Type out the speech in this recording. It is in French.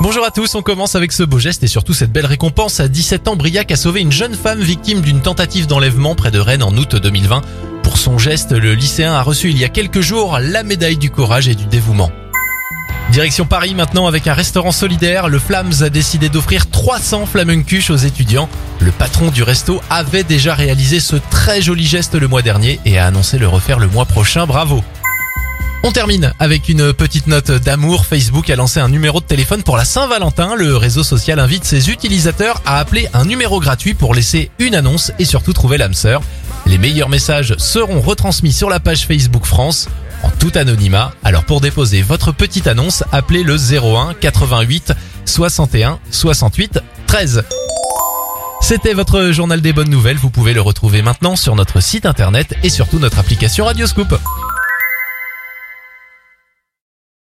Bonjour à tous, on commence avec ce beau geste et surtout cette belle récompense. À 17 ans, Briac a sauvé une jeune femme victime d'une tentative d'enlèvement près de Rennes en août 2020. Pour son geste, le lycéen a reçu il y a quelques jours la médaille du courage et du dévouement. Direction Paris maintenant avec un restaurant solidaire. Le Flams a décidé d'offrir 300 flamencuches aux étudiants. Le patron du resto avait déjà réalisé ce très joli geste le mois dernier et a annoncé le refaire le mois prochain. Bravo. On termine avec une petite note d'amour. Facebook a lancé un numéro de téléphone pour la Saint-Valentin. Le réseau social invite ses utilisateurs à appeler un numéro gratuit pour laisser une annonce et surtout trouver l'âme sœur. Les meilleurs messages seront retransmis sur la page Facebook France en tout anonymat. Alors pour déposer votre petite annonce, appelez le 01 88 61 68 13. C'était votre journal des bonnes nouvelles. Vous pouvez le retrouver maintenant sur notre site internet et surtout notre application Radioscoop.